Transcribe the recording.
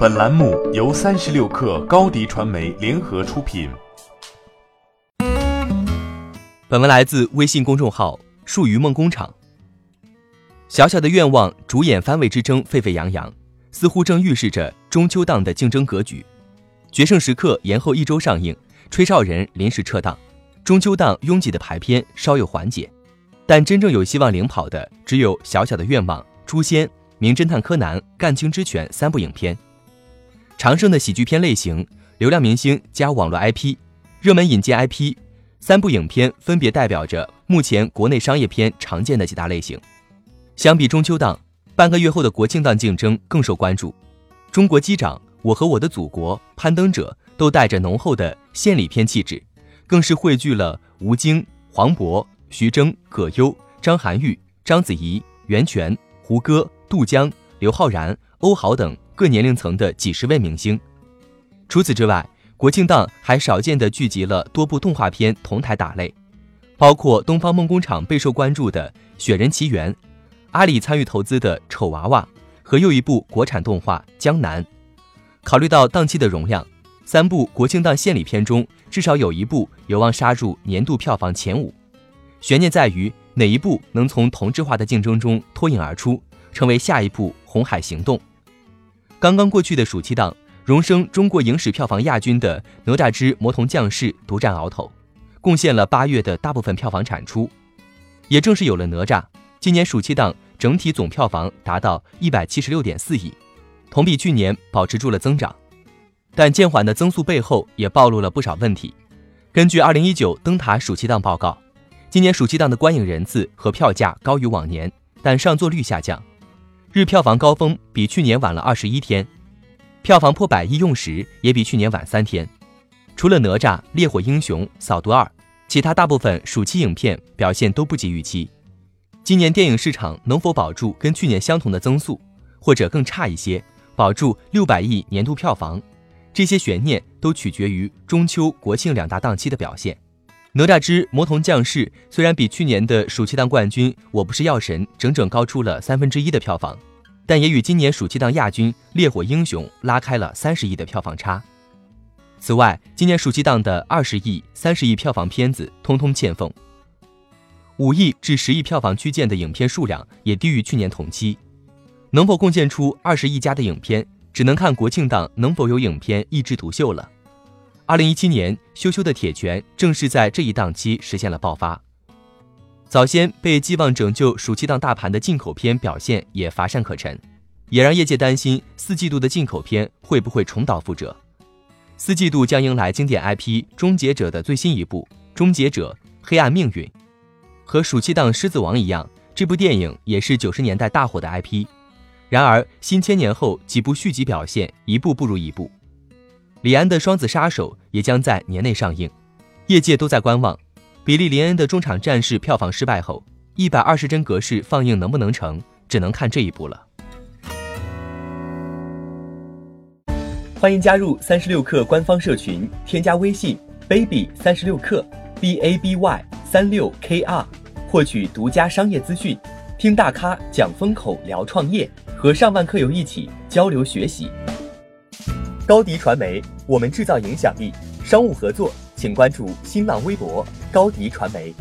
本栏目由三十六氪高低传媒联合出品。本文来自微信公众号“树鱼梦工厂”。小小的愿望，主演番位之争沸沸扬扬，似乎正预示着中秋档的竞争格局。决胜时刻延后一周上映，吹哨人临时撤档，中秋档拥挤的排片稍有缓解。但真正有希望领跑的，只有《小小的愿望》《诛仙》《名侦探柯南》《干青之拳》三部影片。长盛的喜剧片类型，流量明星加网络 IP，热门引进 IP，三部影片分别代表着目前国内商业片常见的几大类型。相比中秋档，半个月后的国庆档竞争更受关注。中国机长、我和我的祖国、攀登者都带着浓厚的献礼片气质，更是汇聚了吴京、黄渤。徐峥、葛优、张涵予、章子怡、袁泉、胡歌、杜江、刘昊然、欧豪等各年龄层的几十位明星。除此之外，国庆档还少见的聚集了多部动画片同台打擂，包括东方梦工厂备受关注的《雪人奇缘》，阿里参与投资的《丑娃娃》和又一部国产动画《江南》。考虑到档期的容量，三部国庆档献礼片中至少有一部有望杀入年度票房前五。悬念在于哪一部能从同质化的竞争中脱颖而出，成为下一部《红海行动》。刚刚过去的暑期档，荣升中国影史票房亚军的《哪吒之魔童降世》独占鳌头，贡献了八月的大部分票房产出。也正是有了哪吒，今年暑期档整体总票房达到一百七十六点四亿，同比去年保持住了增长。但渐缓的增速背后也暴露了不少问题。根据二零一九灯塔暑期档报告。今年暑期档的观影人次和票价高于往年，但上座率下降，日票房高峰比去年晚了二十一天，票房破百亿用时也比去年晚三天。除了哪吒、烈火英雄、扫毒二，其他大部分暑期影片表现都不及预期。今年电影市场能否保住跟去年相同的增速，或者更差一些，保住六百亿年度票房，这些悬念都取决于中秋、国庆两大档期的表现。哪吒之魔童降世虽然比去年的暑期档冠军《我不是药神》整整高出了三分之一的票房，但也与今年暑期档亚军《烈火英雄》拉开了三十亿的票房差。此外，今年暑期档的二十亿、三十亿票房片子通通欠奉，五亿至十亿票房区间的影片数量也低于去年同期。能否贡献出二十亿加的影片，只能看国庆档能否有影片一枝独秀了。二零一七年，羞羞的铁拳正是在这一档期实现了爆发。早先被寄望拯救暑期档大盘的进口片表现也乏善可陈，也让业界担心四季度的进口片会不会重蹈覆辙。四季度将迎来经典 IP《终结者》的最新一部《终结者：黑暗命运》，和暑期档《狮子王》一样，这部电影也是九十年代大火的 IP。然而新千年后几部续集表现一部不如一部。李安的《双子杀手》也将在年内上映，业界都在观望。比利·林恩的中场战事票房失败后，一百二十帧格式放映能不能成，只能看这一步了。欢迎加入三十六氪官方社群，添加微信 baby 三十六氪 b a b y 三六 k r，获取独家商业资讯，听大咖讲风口，聊创业，和上万客友一起交流学习。高迪传媒，我们制造影响力。商务合作，请关注新浪微博高迪传媒。